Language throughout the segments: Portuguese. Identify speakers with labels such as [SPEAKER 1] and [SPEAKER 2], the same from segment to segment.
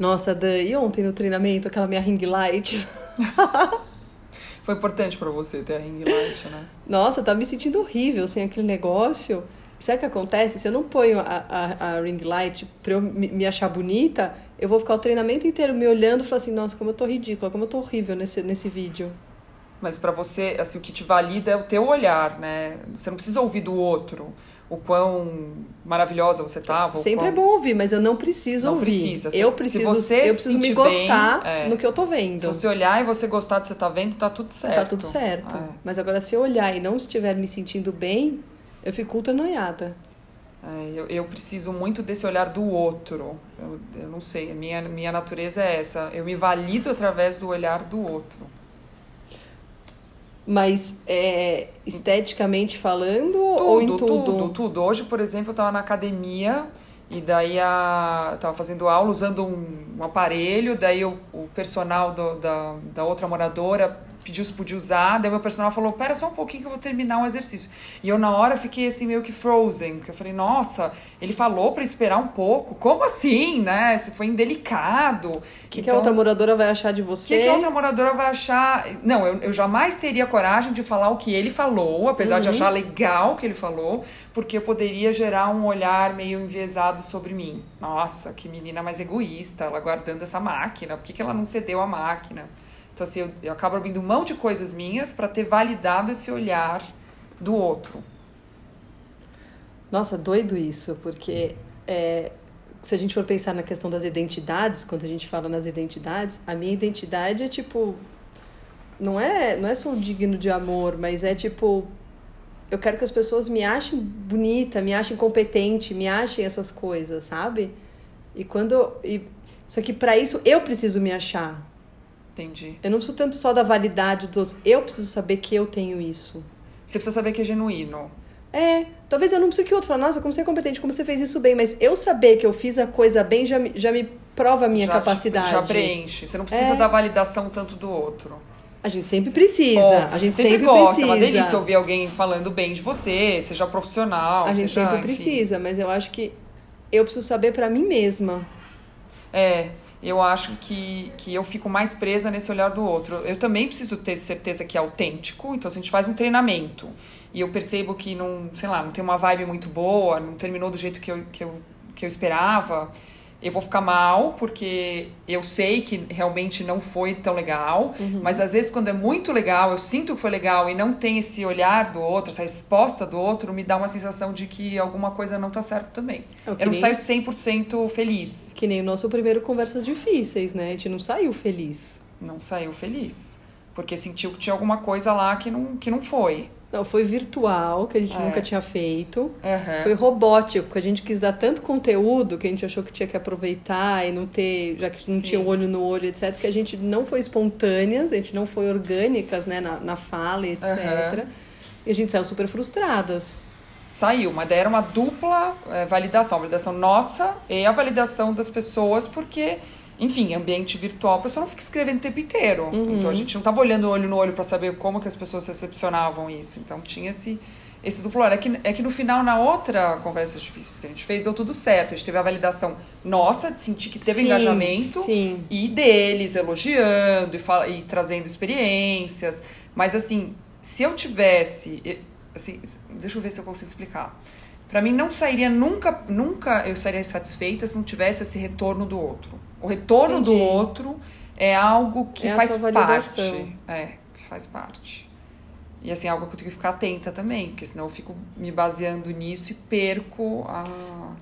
[SPEAKER 1] Nossa, Dan, e ontem no treinamento, aquela minha ring light?
[SPEAKER 2] Foi importante para você ter a ring light, né?
[SPEAKER 1] Nossa, tava me sentindo horrível sem aquele negócio. Sabe o que acontece? Se eu não ponho a, a, a ring light pra eu me, me, achar bonita, eu vou ficar o treinamento inteiro me olhando e falar assim, nossa, como eu tô ridícula, como eu tô horrível nesse, nesse vídeo.
[SPEAKER 2] Mas para você, assim, o que te valida é o teu olhar, né? Você não precisa ouvir do outro o quão maravilhosa você tá.
[SPEAKER 1] Sempre é é bom ouvir, mas eu não preciso
[SPEAKER 2] não
[SPEAKER 1] ouvir.
[SPEAKER 2] Precisa.
[SPEAKER 1] Eu preciso, eu preciso me gostar bem, é. no que eu tô vendo.
[SPEAKER 2] Se você olhar e você gostar do que você tá vendo, tá tudo certo.
[SPEAKER 1] Tá tudo certo. É. Mas agora, se eu olhar e não estiver me sentindo bem, eu fico ultra noiada.
[SPEAKER 2] É, eu, eu preciso muito desse olhar do outro. Eu, eu não sei, minha, minha natureza é essa. Eu me valido através do olhar do outro.
[SPEAKER 1] Mas é, esteticamente falando
[SPEAKER 2] tudo,
[SPEAKER 1] ou em tudo?
[SPEAKER 2] Tudo, tudo. Hoje, por exemplo, eu estava na academia e daí a, tava fazendo aula usando um, um aparelho, daí o, o personal do, da, da outra moradora pediu se podia usar, daí meu personal falou, pera só um pouquinho que eu vou terminar um exercício. E eu na hora fiquei assim meio que frozen, porque eu falei, nossa, ele falou para esperar um pouco, como assim, né? Se foi indelicado. O
[SPEAKER 1] que, então, que a outra moradora vai achar de você?
[SPEAKER 2] O que, que, a outra moradora vai achar? Não, eu, eu jamais teria coragem de falar o que ele falou, apesar uhum. de achar legal o que ele falou, porque eu poderia gerar um olhar meio enviesado sobre mim. Nossa, que menina mais egoísta, ela guardando essa máquina, por que, que ela não cedeu a máquina? Então, assim, eu, eu acabo abrindo mão de coisas minhas para ter validado esse olhar do outro.
[SPEAKER 1] Nossa, doido isso, porque é, se a gente for pensar na questão das identidades, quando a gente fala nas identidades, a minha identidade é tipo. Não é, não é só digno de amor, mas é tipo. Eu quero que as pessoas me achem bonita, me achem competente, me achem essas coisas, sabe? E quando. E, só que para isso eu preciso me achar.
[SPEAKER 2] Entendi.
[SPEAKER 1] Eu não preciso tanto só da validade dos outros. Eu preciso saber que eu tenho isso.
[SPEAKER 2] Você precisa saber que é genuíno.
[SPEAKER 1] É, talvez eu não precise que o outro fale, nossa, como você é competente, como você fez isso bem, mas eu saber que eu fiz a coisa bem já me, já me prova a minha já, capacidade.
[SPEAKER 2] Já preenche. Você não precisa é. da validação tanto do outro.
[SPEAKER 1] A gente sempre precisa. Óbvio, a gente sempre, sempre
[SPEAKER 2] gosta.
[SPEAKER 1] precisa.
[SPEAKER 2] É uma delícia ouvir alguém falando bem de você, seja profissional.
[SPEAKER 1] A gente
[SPEAKER 2] seja,
[SPEAKER 1] sempre enfim. precisa, mas eu acho que eu preciso saber para mim mesma.
[SPEAKER 2] É, eu acho que, que eu fico mais presa nesse olhar do outro. Eu também preciso ter certeza que é autêntico, então se a gente faz um treinamento e eu percebo que não, sei lá, não tem uma vibe muito boa, não terminou do jeito que eu, que eu, que eu esperava, eu vou ficar mal, porque eu sei que realmente não foi tão legal, uhum. mas às vezes quando é muito legal, eu sinto que foi legal e não tem esse olhar do outro, essa resposta do outro, me dá uma sensação de que alguma coisa não tá certo também. É eu não nem... saio 100% feliz.
[SPEAKER 1] Que nem o nosso primeiro Conversas Difíceis, né? A gente não saiu feliz.
[SPEAKER 2] Não saiu feliz. Porque sentiu que tinha alguma coisa lá que não, que não foi.
[SPEAKER 1] Não, foi virtual, que a gente é. nunca tinha feito.
[SPEAKER 2] Uhum.
[SPEAKER 1] Foi robótico, que a gente quis dar tanto conteúdo que a gente achou que tinha que aproveitar e não ter, já que não Sim. tinha olho no olho, etc., que a gente não foi espontâneas, a gente não foi orgânicas, né, na, na fala, etc. Uhum. E a gente saiu super frustradas.
[SPEAKER 2] Saiu, mas daí era uma dupla é, validação, a validação nossa e a validação das pessoas, porque enfim, ambiente virtual, a pessoa não fica escrevendo o tempo inteiro. Uhum. Então a gente não estava olhando olho no olho para saber como que as pessoas recepcionavam isso. Então tinha esse, esse duplo olhar. É que, é que no final, na outra conversa difíceis que a gente fez, deu tudo certo. A gente teve a validação nossa, de sentir que teve sim, engajamento,
[SPEAKER 1] sim.
[SPEAKER 2] e deles elogiando e, fala, e trazendo experiências. Mas assim, se eu tivesse. Assim, deixa eu ver se eu consigo explicar. Para mim, não sairia nunca, nunca eu sairia satisfeita se não tivesse esse retorno do outro. O retorno Entendi. do outro é algo que é faz parte. É, que faz parte. E assim, é algo que eu tenho que ficar atenta também, porque senão eu fico me baseando nisso e perco a,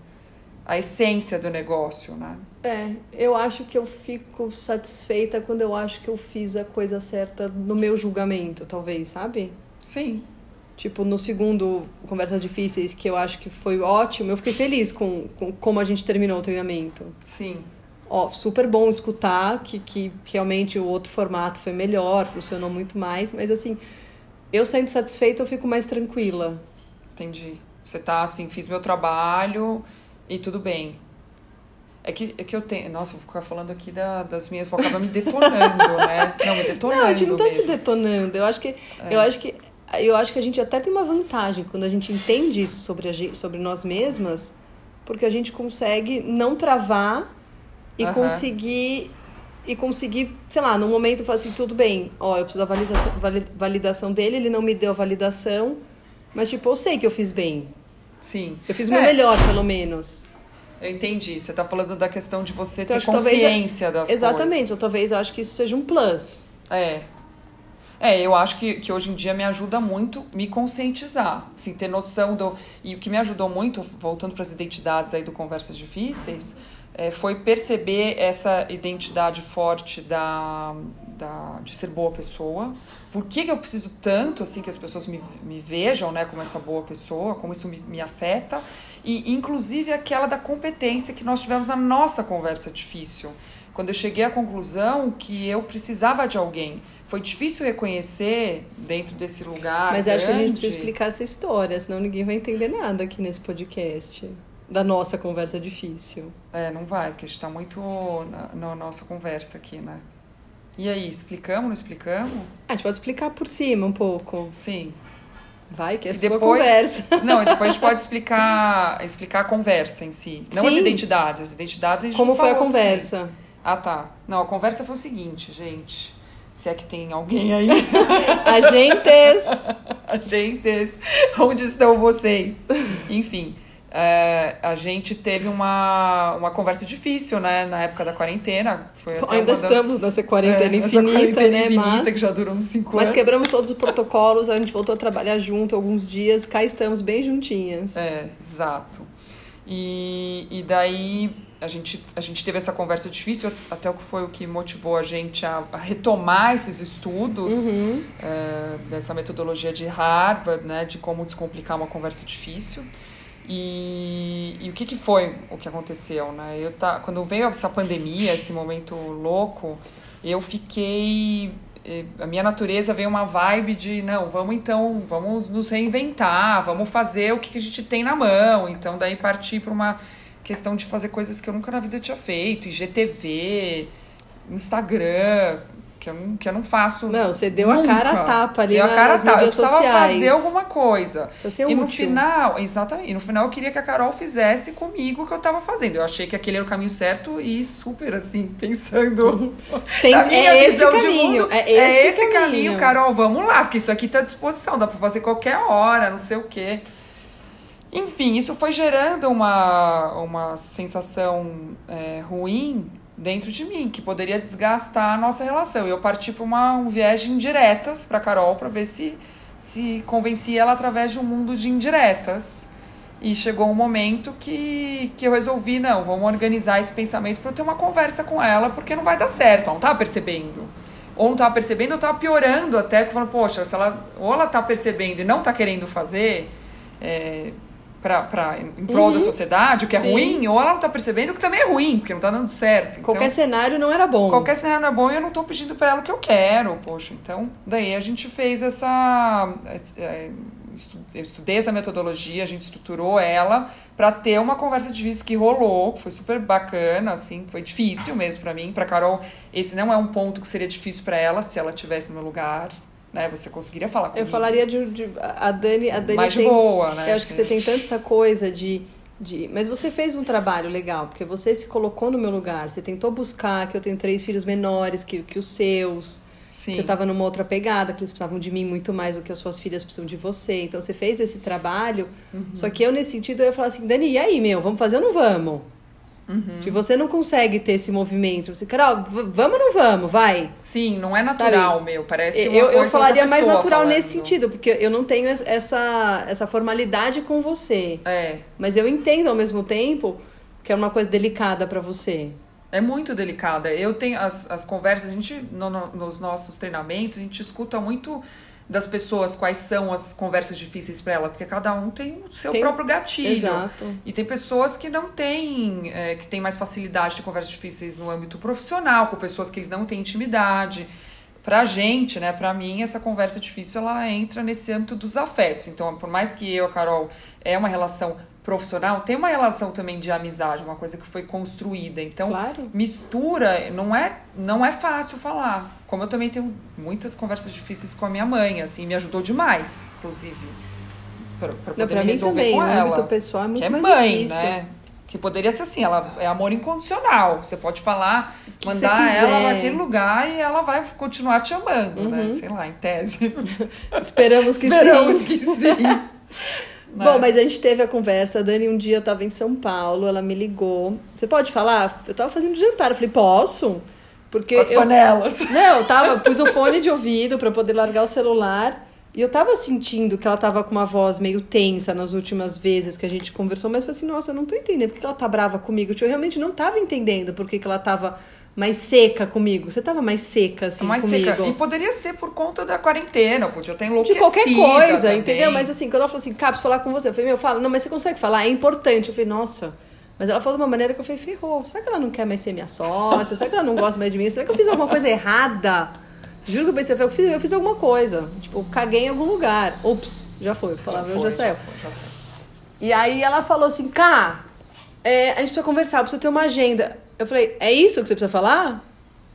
[SPEAKER 2] a essência do negócio, né?
[SPEAKER 1] É, eu acho que eu fico satisfeita quando eu acho que eu fiz a coisa certa no meu julgamento, talvez, sabe?
[SPEAKER 2] Sim.
[SPEAKER 1] Tipo, no segundo Conversas Difíceis, que eu acho que foi ótimo, eu fiquei feliz com, com como a gente terminou o treinamento.
[SPEAKER 2] Sim
[SPEAKER 1] ó, super bom escutar que, que realmente o outro formato foi melhor, funcionou muito mais, mas assim, eu sendo satisfeita, eu fico mais tranquila.
[SPEAKER 2] Entendi. Você tá assim, fiz meu trabalho e tudo bem. É que, é que eu tenho. Nossa, vou ficar falando aqui da, das minhas. Vou acabar me detonando, né? Não, me detonando. Não,
[SPEAKER 1] a gente não tá
[SPEAKER 2] mesmo.
[SPEAKER 1] se detonando. Eu acho que. É. Eu acho que. Eu acho que a gente até tem uma vantagem quando a gente entende isso sobre, a gente, sobre nós mesmas, porque a gente consegue não travar e
[SPEAKER 2] Aham.
[SPEAKER 1] conseguir e conseguir, sei lá, no momento falar assim, tudo bem, ó, eu preciso da validação, vali- validação dele, ele não me deu a validação, mas tipo, eu sei que eu fiz bem.
[SPEAKER 2] Sim.
[SPEAKER 1] Eu fiz o meu
[SPEAKER 2] É,
[SPEAKER 1] melhor, pelo menos.
[SPEAKER 2] Eu entendi. Você tá falando da questão de você
[SPEAKER 1] Então,
[SPEAKER 2] ter
[SPEAKER 1] que talvez
[SPEAKER 2] consciência das
[SPEAKER 1] Exatamente,
[SPEAKER 2] coisas.
[SPEAKER 1] ou talvez eu acho que isso seja um plus.
[SPEAKER 2] É. É, eu acho que, que hoje em dia me ajuda muito me conscientizar, assim, ter noção do. E o que me ajudou muito, voltando para as identidades aí do Conversas Difíceis, é, foi perceber essa identidade forte da, da, de ser boa pessoa. Por que, que eu preciso tanto, assim, que as pessoas me, me vejam, né, como essa boa pessoa, como isso me, me afeta. E, inclusive, aquela da competência que nós tivemos na nossa conversa difícil quando eu cheguei à conclusão que eu precisava de alguém. Foi difícil reconhecer dentro desse lugar.
[SPEAKER 1] Mas acho que a gente
[SPEAKER 2] grande.
[SPEAKER 1] precisa explicar essa história, senão ninguém vai entender nada aqui nesse podcast. Da nossa conversa difícil.
[SPEAKER 2] É, não vai, porque a gente tá muito na, na nossa conversa aqui, né? E aí, explicamos, não explicamos?
[SPEAKER 1] Ah, a gente pode explicar por cima um pouco.
[SPEAKER 2] Sim.
[SPEAKER 1] Vai, que é
[SPEAKER 2] E
[SPEAKER 1] sua
[SPEAKER 2] depois,
[SPEAKER 1] conversa.
[SPEAKER 2] Não, e depois a gente pode explicar, explicar a conversa em si. Não as
[SPEAKER 1] Sim.
[SPEAKER 2] identidades. As identidades a gente
[SPEAKER 1] Como foi a
[SPEAKER 2] falou também.
[SPEAKER 1] conversa?
[SPEAKER 2] Ah, tá. Não, a conversa foi o seguinte, gente. Se é que tem alguém aí.
[SPEAKER 1] Agentes!
[SPEAKER 2] Agentes, onde estão vocês? Enfim, é, a gente teve uma, uma conversa difícil, né? Na época da quarentena. Foi
[SPEAKER 1] Ainda
[SPEAKER 2] das-
[SPEAKER 1] estamos nessa quarentena
[SPEAKER 2] é,
[SPEAKER 1] infinita,
[SPEAKER 2] quarentena
[SPEAKER 1] né?
[SPEAKER 2] infinita,
[SPEAKER 1] Mas-
[SPEAKER 2] que já durou uns cinco
[SPEAKER 1] Mas
[SPEAKER 2] anos.
[SPEAKER 1] quebramos todos os protocolos, a gente voltou a trabalhar junto alguns dias, cá estamos bem juntinhas.
[SPEAKER 2] É, exato. E, e daí a gente, a gente teve essa conversa difícil, até o que foi o que motivou a gente a, a retomar esses estudos
[SPEAKER 1] Uhum.
[SPEAKER 2] é, dessa metodologia de Harvard, né, de como descomplicar uma conversa difícil. E, e o que, que foi o que aconteceu, né? Eu tá, quando veio essa pandemia, esse momento louco, eu fiquei eh, a minha natureza veio uma vibe de não, vamos então, vamos nos reinventar, vamos fazer o que que a gente tem na mão. Então daí partir para uma questão de fazer coisas que eu nunca na vida tinha feito, IGTV, Instagram, que eu não, que eu não faço.
[SPEAKER 1] Não, você deu a
[SPEAKER 2] nunca.
[SPEAKER 1] cara a tapa ali
[SPEAKER 2] Deu a
[SPEAKER 1] na-
[SPEAKER 2] cara a
[SPEAKER 1] nas
[SPEAKER 2] tapa. Eu
[SPEAKER 1] mídias
[SPEAKER 2] precisava
[SPEAKER 1] sociais.
[SPEAKER 2] fazer alguma coisa.
[SPEAKER 1] Precisa ser
[SPEAKER 2] E no final, exatamente, no final eu queria que a Carol fizesse comigo o que eu tava fazendo. Eu achei que aquele era o caminho certo e super assim, pensando.
[SPEAKER 1] Tem-
[SPEAKER 2] na minha
[SPEAKER 1] é esse caminho.
[SPEAKER 2] mundo.
[SPEAKER 1] É esse,
[SPEAKER 2] esse
[SPEAKER 1] caminho.
[SPEAKER 2] caminho, Carol, vamos lá, porque isso aqui tá à disposição, dá pra fazer qualquer hora, não sei o quê. Enfim, isso foi gerando uma, uma sensação é, ruim dentro de mim, que poderia desgastar a nossa relação. E eu parti para um viés de indiretas para Carol para ver se, se convencia ela através de um mundo de indiretas. E chegou um momento que, que eu resolvi, não, vamos organizar esse pensamento para eu ter uma conversa com ela, porque não vai dar certo, ela não tá percebendo. Ou não tava percebendo, ou tava piorando até, falando, poxa, se ela, ou ela tá percebendo e não tá querendo fazer, é, pra, pra, em prol da sociedade, o que é
[SPEAKER 1] Uhum. Sim.
[SPEAKER 2] ruim, ou ela não tá percebendo que também é ruim, porque não tá dando certo.
[SPEAKER 1] Qualquer
[SPEAKER 2] então,
[SPEAKER 1] cenário não era bom.
[SPEAKER 2] qualquer cenário não é bom e eu não tô pedindo pra ela o que eu quero, poxa. Então, daí a gente fez essa. é, estu- Eu estudei essa metodologia, a gente estruturou ela pra ter uma conversa de vício que rolou, que foi super bacana, assim, foi difícil mesmo pra mim, pra Carol. Esse não é um ponto que seria difícil pra ela se ela tivesse no lugar, né? Você conseguiria falar comigo.
[SPEAKER 1] Eu falaria de, de- a Dani, a Dani
[SPEAKER 2] mais
[SPEAKER 1] tem,
[SPEAKER 2] boa, né?
[SPEAKER 1] Eu acho que você tem tanto essa coisa de, de. Mas você fez um trabalho legal, porque você se colocou no meu lugar. Você tentou buscar que eu tenho três filhos menores que, que os seus.
[SPEAKER 2] Sim.
[SPEAKER 1] Que eu tava numa outra pegada, que eles precisavam de mim muito mais do que as suas filhas precisam de você. Então você fez esse trabalho.
[SPEAKER 2] Uhum.
[SPEAKER 1] Só que eu, nesse sentido, eu ia falar assim, Dani, e aí, meu, vamos fazer ou não vamos?
[SPEAKER 2] Uhum.
[SPEAKER 1] Que você não consegue ter esse movimento. Você, Carol, vamos ou não vamos? Vai.
[SPEAKER 2] Sim, não é natural, meu. Parece
[SPEAKER 1] Eu, eu falaria mais natural
[SPEAKER 2] falando.
[SPEAKER 1] nesse sentido, porque eu não tenho es- essa, essa formalidade com você.
[SPEAKER 2] É.
[SPEAKER 1] Mas eu entendo ao mesmo tempo que é uma coisa delicada pra você.
[SPEAKER 2] É muito delicada. Eu tenho as, as conversas, a gente, no- no- nos nossos treinamentos, a gente escuta muito das pessoas quais são as conversas difíceis para ela, porque cada um tem o seu
[SPEAKER 1] Tem-
[SPEAKER 2] próprio gatilho.
[SPEAKER 1] Exato.
[SPEAKER 2] E tem pessoas que não têm, é, que têm mais facilidade de conversas difíceis no âmbito profissional, com pessoas que eles não têm intimidade. Pra gente, né, pra mim, essa conversa difícil, ela entra nesse âmbito dos afetos. Então, por mais que eu, a Carol, é uma relação profissional, tem uma relação também de amizade, uma coisa que foi construída. Então,
[SPEAKER 1] Claro.
[SPEAKER 2] mistura não é não é fácil falar como eu também tenho muitas conversas difíceis com a minha mãe assim me ajudou demais inclusive
[SPEAKER 1] Não,
[SPEAKER 2] poder
[SPEAKER 1] pra
[SPEAKER 2] me
[SPEAKER 1] mim
[SPEAKER 2] resolver
[SPEAKER 1] também,
[SPEAKER 2] com ela
[SPEAKER 1] âmbito pessoal é muito
[SPEAKER 2] que é
[SPEAKER 1] mais
[SPEAKER 2] mãe
[SPEAKER 1] difícil.
[SPEAKER 2] né Que poderia ser assim, ela é amor incondicional. Você pode falar,
[SPEAKER 1] que
[SPEAKER 2] mandar ela naquele lugar e ela vai continuar te amando, né?
[SPEAKER 1] Uhum.
[SPEAKER 2] Sei lá, em tese.
[SPEAKER 1] Esperamos que
[SPEAKER 2] Esperamos
[SPEAKER 1] sim.
[SPEAKER 2] que sim.
[SPEAKER 1] Bom, mas a gente teve a conversa. A Dani, um dia eu tava em São Paulo, ela me ligou. Você pode falar? Eu tava fazendo jantar. Eu falei, posso? Porque
[SPEAKER 2] Com as
[SPEAKER 1] eu,
[SPEAKER 2] panelas.
[SPEAKER 1] Não, eu tava, pus o fone de ouvido pra poder largar o celular. E eu tava sentindo que ela tava com uma voz meio tensa nas últimas vezes que a gente conversou, mas eu falei assim, nossa, eu não tô entendendo por que ela tá brava comigo. Tipo, Eu realmente não tava entendendo por que ela tava mais seca comigo. Você tava mais seca, assim,
[SPEAKER 2] mais
[SPEAKER 1] comigo.
[SPEAKER 2] seca. E poderia ser por conta da quarentena, eu podia ter
[SPEAKER 1] De
[SPEAKER 2] enlouquecido.
[SPEAKER 1] qualquer coisa,
[SPEAKER 2] também.
[SPEAKER 1] entendeu? Mas assim, quando ela falou assim, Caps, falar com você, eu falei, meu, fala, não, mas você consegue falar, é importante. Eu falei, nossa. Mas ela falou de uma maneira que eu falei, ferrou, será que ela não quer mais ser minha sócia? Será que ela não gosta mais de mim? Será que eu fiz alguma coisa errada? Juro que eu pensei, eu fiz, eu fiz alguma coisa. Tipo, caguei em algum lugar. Ups, já foi, a
[SPEAKER 2] Já
[SPEAKER 1] palavra já,
[SPEAKER 2] foi,
[SPEAKER 1] saiu.
[SPEAKER 2] foi, já foi.
[SPEAKER 1] E aí ela falou assim, Cá, é, a gente precisa conversar, precisa ter uma agenda. Eu falei, é isso que você precisa falar?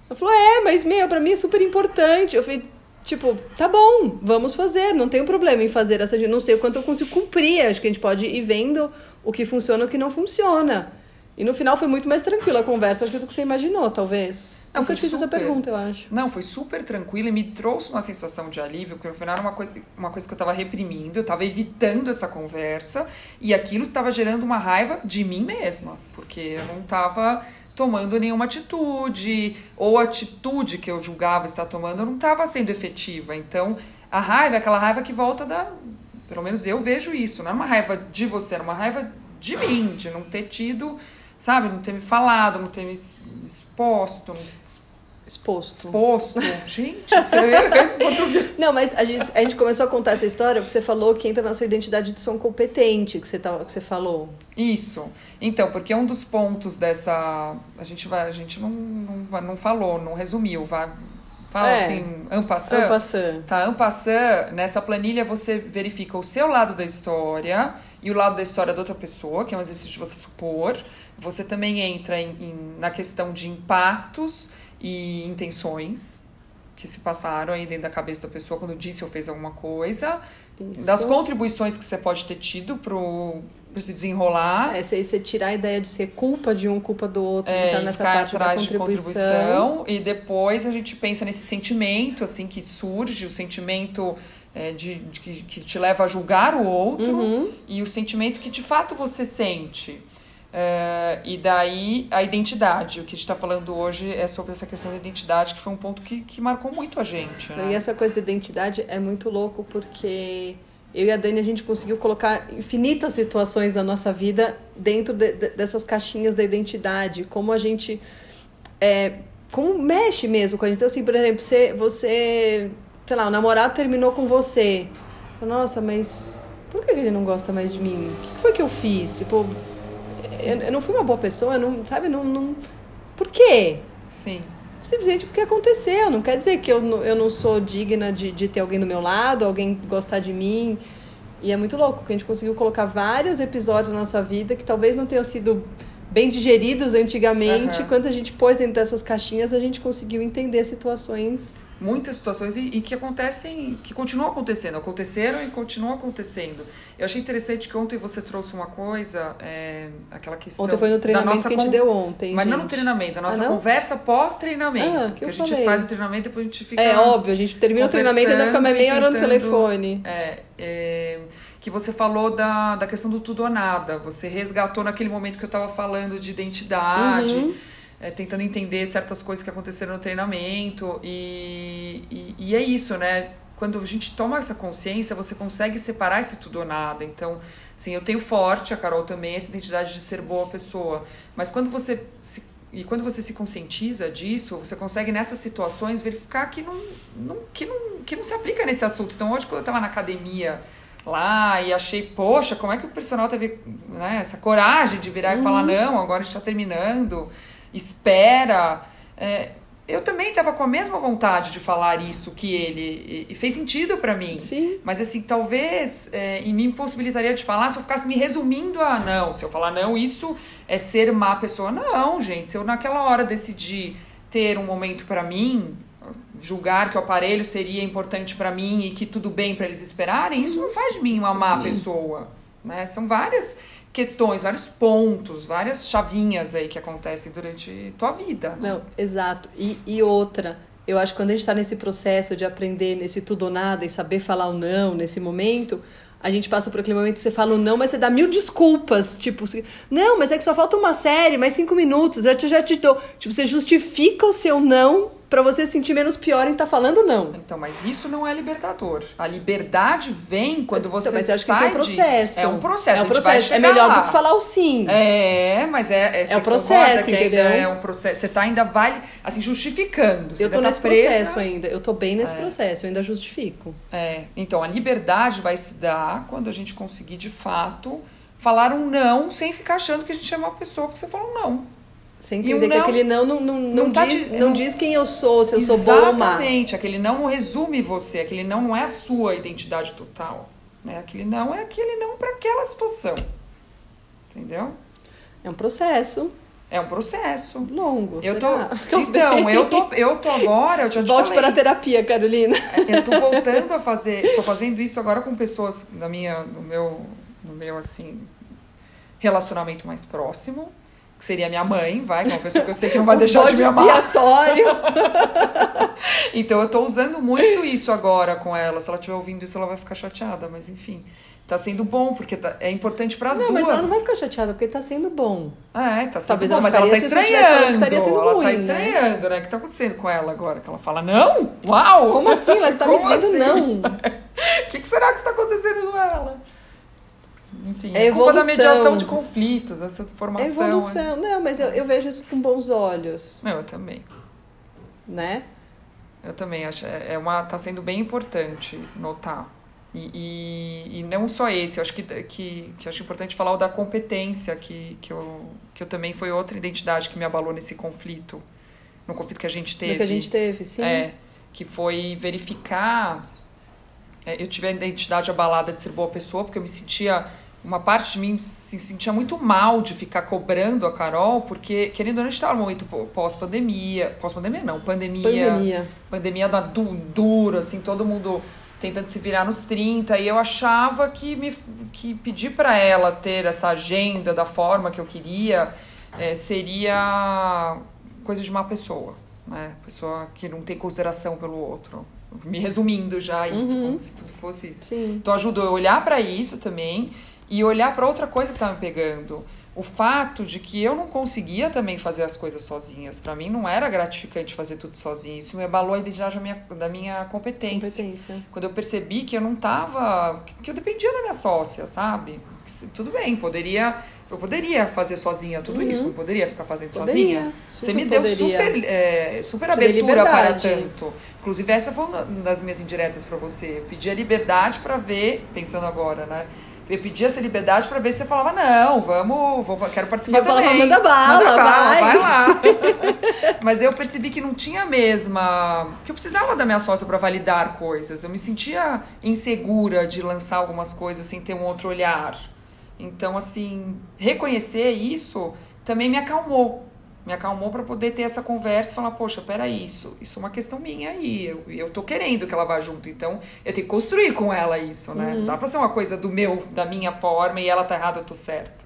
[SPEAKER 1] Ela falou, é, mas meu, pra mim é super importante. Eu falei, tipo, tá bom, vamos fazer, não tem problema em fazer essa. Não sei o quanto eu consigo cumprir, acho que a gente pode ir vendo o que funciona e o que não funciona. E no final foi muito mais tranquila a conversa, acho que do que você imaginou, talvez.
[SPEAKER 2] Não,
[SPEAKER 1] Nunca
[SPEAKER 2] foi
[SPEAKER 1] te fiz essa
[SPEAKER 2] super.
[SPEAKER 1] pergunta, eu acho.
[SPEAKER 2] Não, foi super tranquilo e me trouxe uma sensação de alívio, porque no final era uma coisa, uma coisa que eu tava reprimindo, eu tava evitando essa conversa, e aquilo estava gerando uma raiva de mim mesma, porque eu não tava tomando nenhuma atitude, ou a atitude que eu julgava estar tomando não estava sendo efetiva. Então, a raiva é aquela raiva que volta da. Pelo menos eu vejo isso, não é uma raiva de você, era uma raiva de mim, de não ter tido, sabe, não ter me falado, não ter me exposto, não
[SPEAKER 1] Exposto.
[SPEAKER 2] exposto. Gente, você é.
[SPEAKER 1] Não, mas a gente, a gente começou a contar essa história porque você falou que entra na sua identidade de som competente, que você, tava, que você falou.
[SPEAKER 2] Isso. Então, porque um dos pontos dessa. A gente, vai, a gente não, não, não falou, não resumiu, vai. Fala
[SPEAKER 1] É.
[SPEAKER 2] assim, ampassant.
[SPEAKER 1] Ampassant.
[SPEAKER 2] Tá, ampassant, nessa planilha você verifica o seu lado da história e o lado da história da outra pessoa, que é um exercício de você supor. Você também entra em, em- na questão de impactos e intenções que se passaram aí dentro da cabeça da pessoa quando disse ou fez alguma coisa.
[SPEAKER 1] Isso.
[SPEAKER 2] Das contribuições que você pode ter tido pro, pro se desenrolar.
[SPEAKER 1] É, você, você tirar a ideia de ser culpa de um, culpa do outro,
[SPEAKER 2] É,
[SPEAKER 1] que tá nessa parte da contribuição.
[SPEAKER 2] contribuição e depois a gente pensa nesse sentimento assim que surge o sentimento é, de, de que, que te leva a julgar o outro
[SPEAKER 1] Uhum.
[SPEAKER 2] e o sentimento que de fato você sente É, e daí a identidade o que a gente está falando hoje é sobre essa questão da identidade que foi um ponto que, que marcou muito a gente né?
[SPEAKER 1] E essa coisa da identidade é muito louco porque eu e a Dani a gente conseguiu colocar infinitas situações da nossa vida dentro de- de- dessas caixinhas da identidade, como a gente é, como mexe mesmo com a gente. Então, assim, por exemplo, você, você, sei lá, o namorado terminou com você. Nossa, mas por que ele não gosta mais de mim? O que foi que eu fiz? Tipo, eu, eu não fui uma boa pessoa, não, sabe? Não, não... Por quê?
[SPEAKER 2] sim
[SPEAKER 1] Simplesmente porque aconteceu. Não quer dizer que eu, não- eu não sou digna de, de ter alguém do meu lado, alguém gostar de mim. E é muito louco, porque a gente conseguiu colocar vários episódios na nossa vida que talvez não tenham sido bem digeridos antigamente.
[SPEAKER 2] Aham.
[SPEAKER 1] Quando a gente pôs dentro dessas caixinhas, a gente conseguiu entender situações.
[SPEAKER 2] Muitas situações e, e que acontecem, que continuam acontecendo, aconteceram e continuam acontecendo. Eu achei interessante que ontem você trouxe uma coisa, é, aquela questão
[SPEAKER 1] Ontem foi no treinamento
[SPEAKER 2] nossa
[SPEAKER 1] que a gente deu ontem.
[SPEAKER 2] Mas não no
[SPEAKER 1] gente.
[SPEAKER 2] treinamento, a nossa
[SPEAKER 1] Ah,
[SPEAKER 2] conversa pós-treinamento.
[SPEAKER 1] Ah, que
[SPEAKER 2] que
[SPEAKER 1] eu
[SPEAKER 2] a gente
[SPEAKER 1] falei.
[SPEAKER 2] faz o treinamento e depois a gente fica.
[SPEAKER 1] É óbvio, a gente termina o treinamento e ainda fica mais meia hora no telefone.
[SPEAKER 2] É, é, que você falou da, da questão do tudo ou nada. Você resgatou naquele momento que eu estava falando de identidade,
[SPEAKER 1] Uhum.
[SPEAKER 2] É, tentando entender certas coisas que aconteceram no treinamento. E, e, e é isso, né? Quando a gente toma essa consciência, você consegue separar esse tudo ou nada. Então, assim, eu tenho forte, a Carol também, essa identidade de ser boa pessoa. Mas quando você se e quando você se conscientiza disso, você consegue nessas situações verificar que não, não, que não, que não se aplica nesse assunto. Então, hoje, quando eu estava na academia lá e achei, poxa, como é que o personal teve né, essa coragem de virar e falar, não, agora está terminando, espera. É, eu também estava com a mesma vontade de falar isso que ele, e, e fez sentido para mim.
[SPEAKER 1] Sim.
[SPEAKER 2] Mas assim, talvez é, e me impossibilitaria de falar se eu ficasse me resumindo a não. Se eu falar não, isso é ser má pessoa. Não, gente. Se eu naquela hora decidi ter um momento para mim, julgar que o aparelho seria importante para mim e que tudo bem para eles esperarem, isso não faz de mim uma má pessoa. Né? São várias questões, vários pontos, várias chavinhas aí que acontecem durante tua vida.
[SPEAKER 1] Não, exato. E, e outra, eu acho que quando a gente está nesse processo de aprender, nesse tudo ou nada e saber falar o não nesse momento, a gente passa por aquele momento que você fala o não, mas você dá mil desculpas. Tipo, não, mas é que só falta uma série, mais cinco minutos, eu já te dou. Tipo, você justifica o seu não para você se sentir menos pior em estar tá falando não.
[SPEAKER 2] Então, mas isso não é libertador. A liberdade vem quando você então, mas eu acho
[SPEAKER 1] sai
[SPEAKER 2] que
[SPEAKER 1] isso é um processo.
[SPEAKER 2] É um processo.
[SPEAKER 1] É um processo. É melhor
[SPEAKER 2] lá.
[SPEAKER 1] do que falar o sim.
[SPEAKER 2] É, mas é é,
[SPEAKER 1] é o processo, entendeu?
[SPEAKER 2] É um processo. Você tá ainda vale assim justificando. Você
[SPEAKER 1] eu tô
[SPEAKER 2] tá
[SPEAKER 1] nesse
[SPEAKER 2] presa.
[SPEAKER 1] processo ainda. Eu tô bem nesse é. processo. Eu ainda justifico.
[SPEAKER 2] É. Então, a liberdade vai se dar quando a gente conseguir de fato falar um não sem ficar achando que a gente é uma pessoa porque você falou um não.
[SPEAKER 1] Você entender que aquele não não, não, não, tá diz, não, não, diz quem eu sou, se eu sou boa ou má.
[SPEAKER 2] Exatamente, aquele não não resume você, aquele não não é a sua identidade total. Né? Aquele não é aquele não para aquela situação. Entendeu?
[SPEAKER 1] É um processo.
[SPEAKER 2] É um processo.
[SPEAKER 1] Longo.
[SPEAKER 2] Eu tô, então, eu tô, eu tô agora. Eu já
[SPEAKER 1] Volte
[SPEAKER 2] falei,
[SPEAKER 1] para a terapia, Carolina.
[SPEAKER 2] É, eu tô voltando a fazer. Estou fazendo isso agora com pessoas da minha, no meu, no meu assim, relacionamento mais próximo que seria minha mãe, vai, que é uma pessoa que eu sei que não vai deixar de me amar.
[SPEAKER 1] expiatório.
[SPEAKER 2] então eu tô usando muito isso agora com ela. Se ela estiver ouvindo isso, ela vai ficar chateada, mas enfim. Tá sendo bom, porque tá, é importante para as duas.
[SPEAKER 1] Não, mas ela não vai ficar chateada, porque tá sendo bom.
[SPEAKER 2] É, tá sendo Talvez bom, ela mas ela tá estranhando. Sendo ela tá ruim, tá estranhando, né? O que tá acontecendo com ela agora? Que ela fala, não? Uau!
[SPEAKER 1] Como assim? Ela está me dizendo assim? não.
[SPEAKER 2] O que, que será que está acontecendo com ela? Enfim, é, é culpa da mediação de conflitos, essa formação. É
[SPEAKER 1] evolução. Não, mas eu, eu vejo isso com bons olhos.
[SPEAKER 2] Eu também.
[SPEAKER 1] Né?
[SPEAKER 2] Eu também acho. É, é uma, tá sendo bem importante notar. E, e, e, não só esse, eu acho que, que, que acho importante falar o da competência, que, que, eu, que eu também foi outra identidade que me abalou nesse conflito. No conflito que a gente teve. No
[SPEAKER 1] que a gente teve, sim.
[SPEAKER 2] É, que foi verificar. É, eu tive a identidade abalada de ser boa pessoa, porque eu me sentia uma parte de mim se sentia muito mal de ficar cobrando a Carol, porque, querendo ou não, a gente estava no momento pós-pandemia. Pós-pandemia não, pandemia.
[SPEAKER 1] Pandemia.
[SPEAKER 2] Pandemia da du, dura, assim, todo mundo tentando se virar nos 30. E eu achava que, me, que pedir para ela ter essa agenda da forma que eu queria é, seria coisa de uma pessoa, né? Pessoa que não tem consideração pelo outro. Me resumindo já isso, uhum. como se tudo fosse isso.
[SPEAKER 1] Sim.
[SPEAKER 2] Então ajudou eu olhar para isso também e olhar para outra coisa que estava me pegando. O fato de que eu não conseguia também fazer as coisas sozinhas. Para mim não era gratificante fazer tudo sozinho. Isso me abalou a identidade da minha, da minha competência.
[SPEAKER 1] competência.
[SPEAKER 2] Quando eu percebi que eu não tava. que eu dependia da minha sócia, sabe? Tudo bem, poderia. Eu poderia fazer sozinha tudo uhum. isso, não poderia ficar fazendo poderia, sozinha. Você me deu poderia. super, é, super abertura para tanto. Inclusive, essa foi uma das minhas indiretas para você. Eu pedi a liberdade para ver, pensando agora, né? Eu pedia essa liberdade para ver se você falava, não, vamos, vou, quero participar eu também.
[SPEAKER 1] Falava, manda bala, manda bala vai.
[SPEAKER 2] vai lá. Mas eu percebi que não tinha a mesma... Que eu precisava da minha sócia para validar coisas. Eu me sentia insegura de lançar algumas coisas sem ter um outro olhar. Então, assim, reconhecer isso também me acalmou me acalmou para poder ter essa conversa e falar, poxa, peraí, isso, isso é uma questão minha aí, eu, eu tô querendo que ela vá junto, então eu tenho que construir com ela isso, né? Uhum. Não dá pra ser uma coisa do meu, da minha forma e ela tá errada, eu tô certa.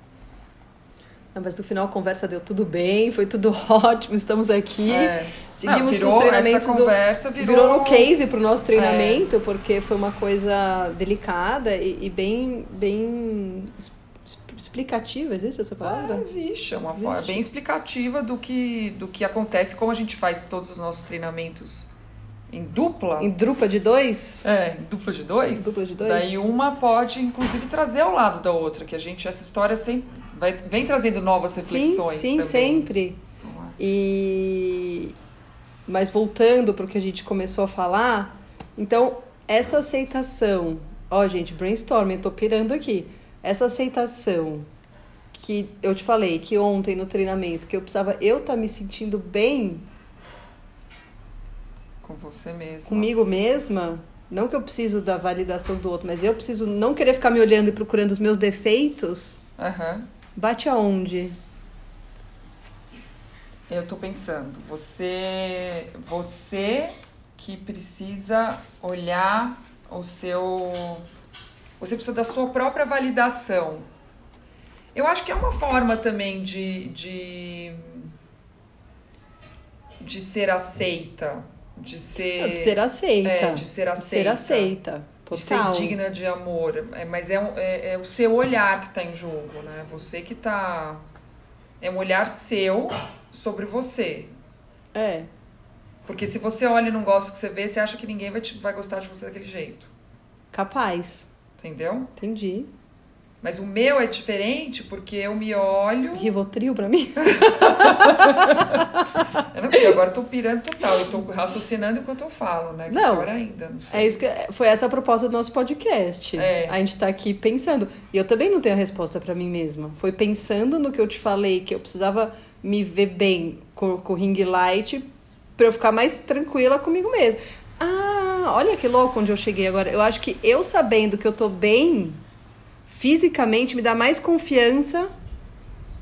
[SPEAKER 1] Não, mas no final a conversa deu tudo bem, foi tudo ótimo, estamos aqui.
[SPEAKER 2] É.
[SPEAKER 1] Seguimos
[SPEAKER 2] Não,
[SPEAKER 1] com os treinamentos.
[SPEAKER 2] Essa conversa virou...
[SPEAKER 1] virou no case pro nosso treinamento, é. porque foi uma coisa delicada e, e bem, bem explicativa, existe essa palavra?
[SPEAKER 2] Ah, existe, é uma existe. forma bem explicativa do que, do que acontece, como a gente faz todos os nossos treinamentos em dupla.
[SPEAKER 1] Em dupla de dois?
[SPEAKER 2] É, em dupla de dois.
[SPEAKER 1] Em dupla de dois.
[SPEAKER 2] Daí uma pode, inclusive, trazer ao lado da outra, que a gente, essa história sempre vai, vem trazendo novas reflexões.
[SPEAKER 1] Sim, sim, sempre. É? E... Mas voltando para o que a gente começou a falar, então, essa aceitação... Ó, gente, brainstorming, tô pirando aqui essa aceitação que eu te falei que ontem no treinamento que eu precisava eu estar tá me sentindo bem
[SPEAKER 2] com você mesma.
[SPEAKER 1] Comigo mesma, não que eu preciso da validação do outro, mas eu preciso não querer ficar me olhando e procurando os meus defeitos.
[SPEAKER 2] Uhum.
[SPEAKER 1] Bate aonde?
[SPEAKER 2] Eu tô pensando, você você que precisa olhar o seu você precisa da sua própria validação. Eu acho que é uma forma também de, de, de ser aceita. De ser,
[SPEAKER 1] de ser aceita.
[SPEAKER 2] É, de ser aceita.
[SPEAKER 1] De ser aceita.
[SPEAKER 2] Total. De ser digna de amor. É, mas é, é, é o seu olhar que está em jogo, né? Você que está. É um olhar seu sobre você.
[SPEAKER 1] É.
[SPEAKER 2] Porque se você olha e não gosta do que você vê, você acha que ninguém vai, te, vai gostar de você daquele jeito.
[SPEAKER 1] Capaz.
[SPEAKER 2] Entendeu?
[SPEAKER 1] Entendi.
[SPEAKER 2] Mas o meu é diferente porque eu me olho.
[SPEAKER 1] Rivotril pra mim?
[SPEAKER 2] eu não sei, agora eu tô pirando total. Eu tô raciocinando enquanto eu falo, né? Que
[SPEAKER 1] não.
[SPEAKER 2] Pior ainda. Não
[SPEAKER 1] é isso que foi essa a proposta do nosso podcast.
[SPEAKER 2] É.
[SPEAKER 1] A gente tá aqui pensando. E eu também não tenho a resposta para mim mesma. Foi pensando no que eu te falei, que eu precisava me ver bem com, com o ring light pra eu ficar mais tranquila comigo mesma. Olha que louco onde eu cheguei agora. Eu acho que eu sabendo que eu tô bem fisicamente me dá mais confiança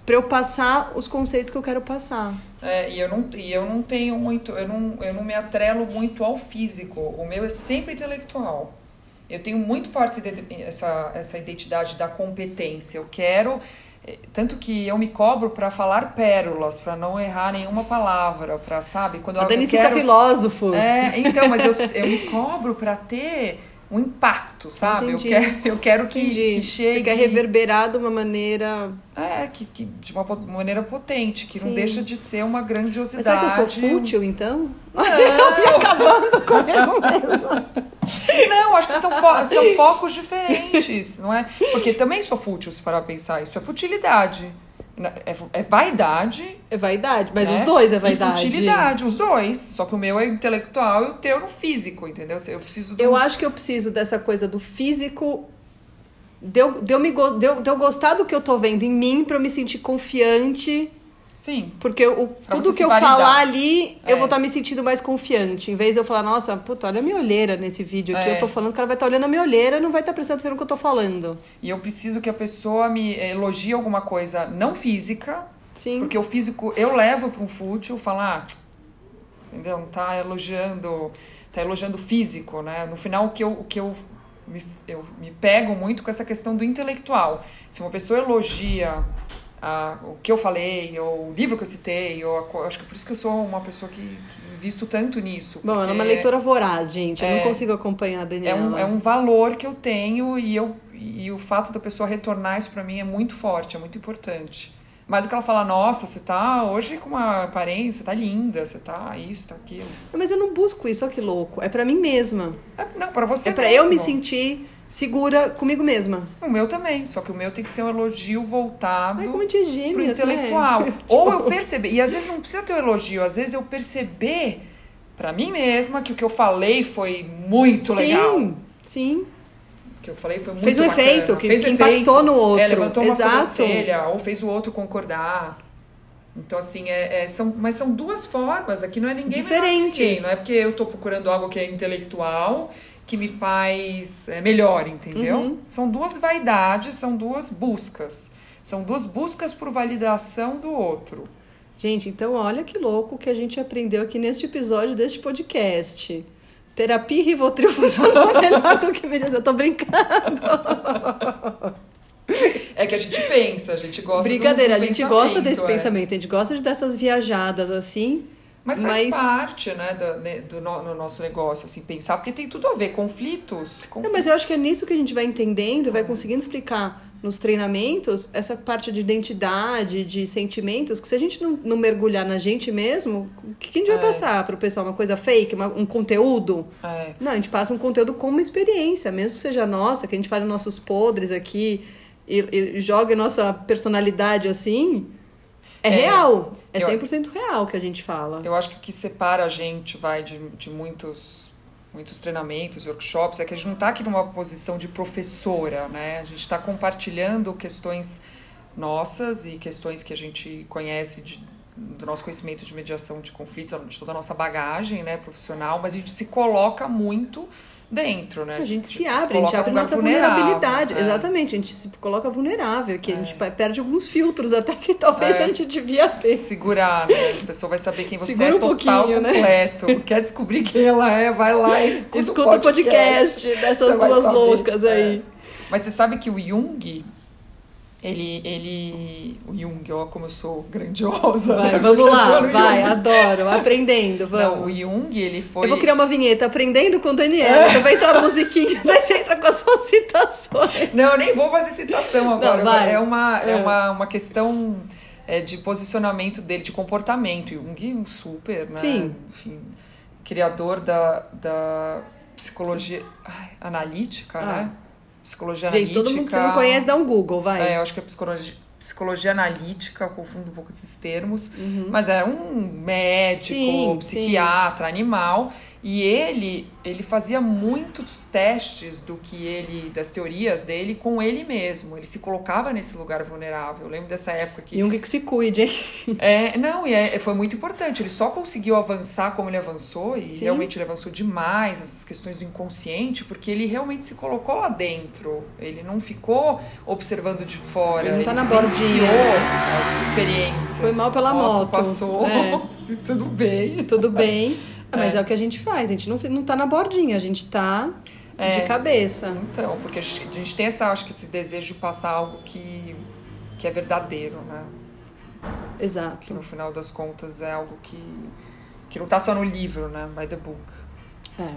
[SPEAKER 1] para eu passar os conceitos que eu quero passar.
[SPEAKER 2] É, e eu não, e eu não tenho muito, eu não, eu não me atrelo muito ao físico. O meu é sempre intelectual. Eu tenho muito forte essa, essa identidade da competência. Eu quero. É, tanto que eu me cobro para falar pérolas, para não errar nenhuma palavra, para sabe?
[SPEAKER 1] Quando eu, a Dani cita filósofos.
[SPEAKER 2] É, então, mas eu, eu me cobro para ter um impacto, sabe? Eu quero, eu quero que, que, chegue.
[SPEAKER 1] Você quer reverberar de uma maneira.
[SPEAKER 2] É, que, que de uma maneira potente, que Sim. não deixa de ser uma grandiosidade. Mas
[SPEAKER 1] será que eu sou fútil, então? Não, eu me acabando comigo
[SPEAKER 2] mesmo. Não, acho que são, fo são focos diferentes, não é? Porque também sou fútil, se parar pensar. Isso é futilidade. É, é vaidade.
[SPEAKER 1] É vaidade, mas né? os dois é vaidade.
[SPEAKER 2] E futilidade, os dois. Só que o meu é intelectual e o teu no físico, entendeu? Eu preciso.
[SPEAKER 1] Do... Eu acho que eu preciso dessa coisa do físico. Deu, deu, me, deu, deu gostar do que eu tô vendo em mim para eu me sentir confiante
[SPEAKER 2] Sim.
[SPEAKER 1] Porque o, tudo que eu validar. falar ali, é. eu vou estar tá me sentindo mais confiante. Em vez de eu falar, nossa, puta, olha a minha olheira nesse vídeo aqui. É. Eu tô falando, o cara vai estar tá olhando a minha olheira e não vai estar tá prestando atenção no que eu tô falando.
[SPEAKER 2] E eu preciso que a pessoa me elogie alguma coisa não física.
[SPEAKER 1] Sim.
[SPEAKER 2] Porque o físico eu levo para um fútil, falar, ah, entendeu? Não tá elogiando, tá elogiando o físico, né? No final, o que eu, o que eu me, eu me pego muito com essa questão do intelectual. Se uma pessoa elogia a, o que eu falei, ou o livro que eu citei, ou a, acho que por isso que eu sou uma pessoa que, que visto tanto nisso.
[SPEAKER 1] Bom, ela é uma leitora voraz, gente. Eu não é, consigo acompanhar a Daniela.
[SPEAKER 2] É um, é um valor que eu tenho e, eu, e o fato da pessoa retornar isso para mim é muito forte, é muito importante. Mas o que ela fala, nossa, você tá hoje com uma aparência, tá linda, você tá isso, tá aquilo.
[SPEAKER 1] Mas eu não busco isso, olha que louco. É para mim mesma.
[SPEAKER 2] É, não, para você
[SPEAKER 1] É para eu me sentir segura comigo mesma.
[SPEAKER 2] O meu também, só que o meu tem que ser um elogio voltado
[SPEAKER 1] Ai, como é gêmeas,
[SPEAKER 2] pro
[SPEAKER 1] né?
[SPEAKER 2] intelectual. Né? Ou eu perceber, e às vezes não precisa ter um elogio, às vezes eu perceber para mim mesma que o que eu falei foi muito
[SPEAKER 1] sim,
[SPEAKER 2] legal.
[SPEAKER 1] Sim, sim.
[SPEAKER 2] O que eu falei foi muito
[SPEAKER 1] Fez um
[SPEAKER 2] bacana.
[SPEAKER 1] efeito, que, fez que impactou no outro. É,
[SPEAKER 2] levantou uma
[SPEAKER 1] Exato.
[SPEAKER 2] sobrancelha, ou fez o outro concordar. Então, assim, é, é, são, mas são duas formas. Aqui não é ninguém
[SPEAKER 1] Diferentes.
[SPEAKER 2] Ninguém. Não é porque eu tô procurando algo que é intelectual que me faz é, melhor, entendeu? Uhum. São duas vaidades, são duas buscas. São duas buscas por validação do outro.
[SPEAKER 1] Gente, então olha que louco que a gente aprendeu aqui neste episódio deste podcast. Terapia e Rivotril funcionam melhor do que medicina. Eu tô brincando.
[SPEAKER 2] É que a gente pensa, a gente gosta
[SPEAKER 1] Brincadeira, a gente gosta desse é. pensamento, a gente gosta de dessas viajadas assim.
[SPEAKER 2] Mas faz Mas... parte, né, do, né, do no, no, nosso negócio, assim, pensar, porque tem tudo a ver, conflitos. conflitos.
[SPEAKER 1] Não, mas eu acho que é nisso que a gente vai entendendo, vai conseguindo explicar nos treinamentos essa parte de identidade, de sentimentos, que se a gente não, não mergulhar na gente mesmo, o que, que a gente vai é. passar para o pessoal? Uma coisa fake, uma, um conteúdo?
[SPEAKER 2] É.
[SPEAKER 1] Não, a gente passa um conteúdo como uma experiência, mesmo que seja nossa, que a gente fale nossos podres aqui e, e jogue nossa personalidade assim é, é real. É 100% eu, real que a gente fala.
[SPEAKER 2] Eu acho que o que separa a gente, vai, de, de muitos, muitos treinamentos, workshops, é que a gente não está aqui numa posição de professora, né? A gente está compartilhando questões nossas e questões que a gente conhece de, do nosso conhecimento de mediação de conflitos, de toda a nossa bagagem né, profissional, mas a gente se coloca muito dentro, né?
[SPEAKER 1] A gente se, se abre, a gente abre nossa vulnerabilidade. É. Exatamente, a gente se coloca vulnerável, que é. a gente perde alguns filtros até que talvez é. a gente devia ter.
[SPEAKER 2] Segurar, né? A pessoa vai saber quem você Segura é um total, né? completo. Né? Quer descobrir quem ela é, vai lá e escuta,
[SPEAKER 1] escuta o podcast, podcast dessas duas loucas aí.
[SPEAKER 2] É. Mas você sabe que o Jung, Ele, ele, o Jung, ó, como eu sou grandiosa.
[SPEAKER 1] Vai,
[SPEAKER 2] né?
[SPEAKER 1] vamos lá,
[SPEAKER 2] Jung.
[SPEAKER 1] vai, adoro, aprendendo, vamos.
[SPEAKER 2] Não, o Jung, ele foi...
[SPEAKER 1] Eu vou criar uma vinheta, aprendendo com o Daniel. Então vai entrar a musiquinha, daí você entra com as suas citações.
[SPEAKER 2] Não, eu nem vou fazer citação agora.
[SPEAKER 1] Não, vai.
[SPEAKER 2] É, uma, é.
[SPEAKER 1] É.
[SPEAKER 2] uma, uma questão é, de posicionamento dele, de comportamento. Jung, um super, né?
[SPEAKER 1] Sim.
[SPEAKER 2] Enfim, criador da, da psicologia ai, analítica,
[SPEAKER 1] Ah.
[SPEAKER 2] né? Psicologia
[SPEAKER 1] Gente,
[SPEAKER 2] analítica.
[SPEAKER 1] todo mundo que você não conhece, dá um Google, vai.
[SPEAKER 2] É, eu acho que é psicologia, psicologia analítica, eu confundo um pouco esses termos.
[SPEAKER 1] Uhum.
[SPEAKER 2] Mas é um médico,
[SPEAKER 1] Sim,
[SPEAKER 2] psiquiatra, animal. E ele, ele fazia muitos testes do que ele, das teorias dele com ele mesmo. Ele se colocava nesse lugar vulnerável. Eu lembro dessa época que.
[SPEAKER 1] Jung que se cuide, hein?
[SPEAKER 2] É, não, e é- foi muito importante. Ele só conseguiu avançar como ele avançou, e
[SPEAKER 1] Sim.
[SPEAKER 2] realmente ele avançou demais essas questões do inconsciente, porque ele realmente se colocou lá dentro. Ele não ficou observando de fora.
[SPEAKER 1] Ele não tá na
[SPEAKER 2] vivenciou
[SPEAKER 1] bordinha.
[SPEAKER 2] as experiências.
[SPEAKER 1] Foi mal pela moto.
[SPEAKER 2] Passou.
[SPEAKER 1] É.
[SPEAKER 2] Tudo bem.
[SPEAKER 1] Tudo bem. Ah, Mas é. o que a gente faz, a gente não, não tá na bordinha, a gente tá de cabeça.
[SPEAKER 2] Então, porque a gente tem essa, acho que esse desejo de passar algo que, que é verdadeiro, né? Que
[SPEAKER 1] Exato.
[SPEAKER 2] no final das contas é algo que, que não tá só no livro, né? By the book.
[SPEAKER 1] É.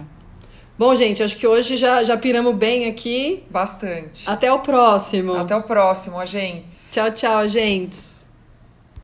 [SPEAKER 1] Bom, gente, acho que hoje já, já piramos bem aqui.
[SPEAKER 2] Bastante.
[SPEAKER 1] Até o próximo.
[SPEAKER 2] Até o próximo, agentes.
[SPEAKER 1] Tchau, tchau, gente.